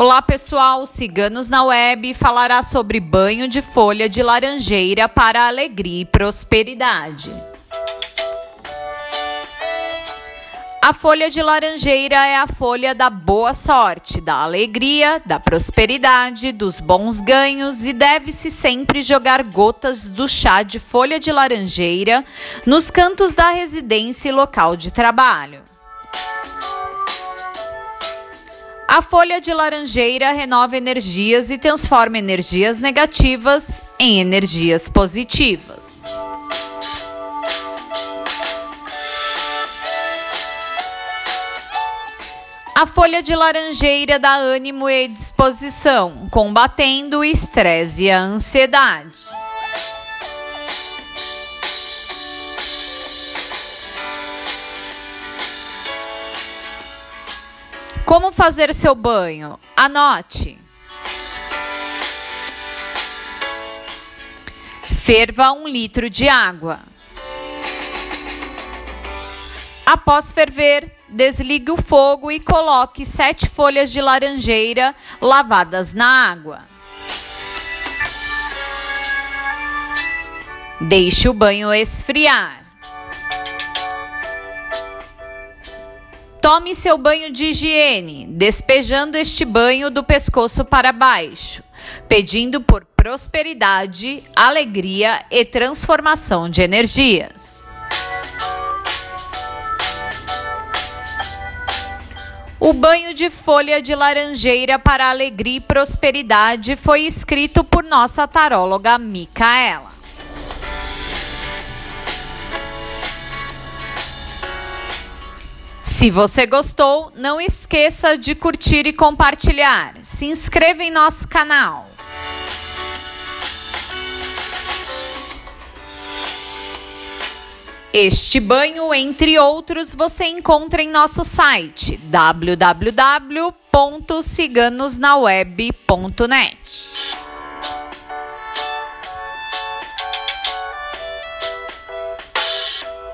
Olá pessoal, Ciganos na Web falará sobre banho de folha de laranjeira para alegria e prosperidade. A folha de laranjeira é a folha da boa sorte, da alegria, da prosperidade, dos bons ganhos e deve-se sempre jogar gotas do chá de folha de laranjeira nos cantos da residência e local de trabalho. A folha de laranjeira renova energias e transforma energias negativas em energias positivas. A folha de laranjeira dá ânimo e disposição, combatendo o estresse e a ansiedade. Como fazer seu banho? Anote. Ferva um litro de água. Após ferver, desligue o fogo e coloque sete folhas de laranjeira lavadas na água. Deixe o banho esfriar. Tome seu banho de higiene, despejando este banho do pescoço para baixo, pedindo por prosperidade, alegria e transformação de energias. O banho de folha de laranjeira para alegria e prosperidade foi escrito por nossa taróloga Micaela. Se você gostou, não esqueça de curtir e compartilhar. Se inscreva em nosso canal. Este banho, entre outros, você encontra em nosso site www.ciganosnaweb.net.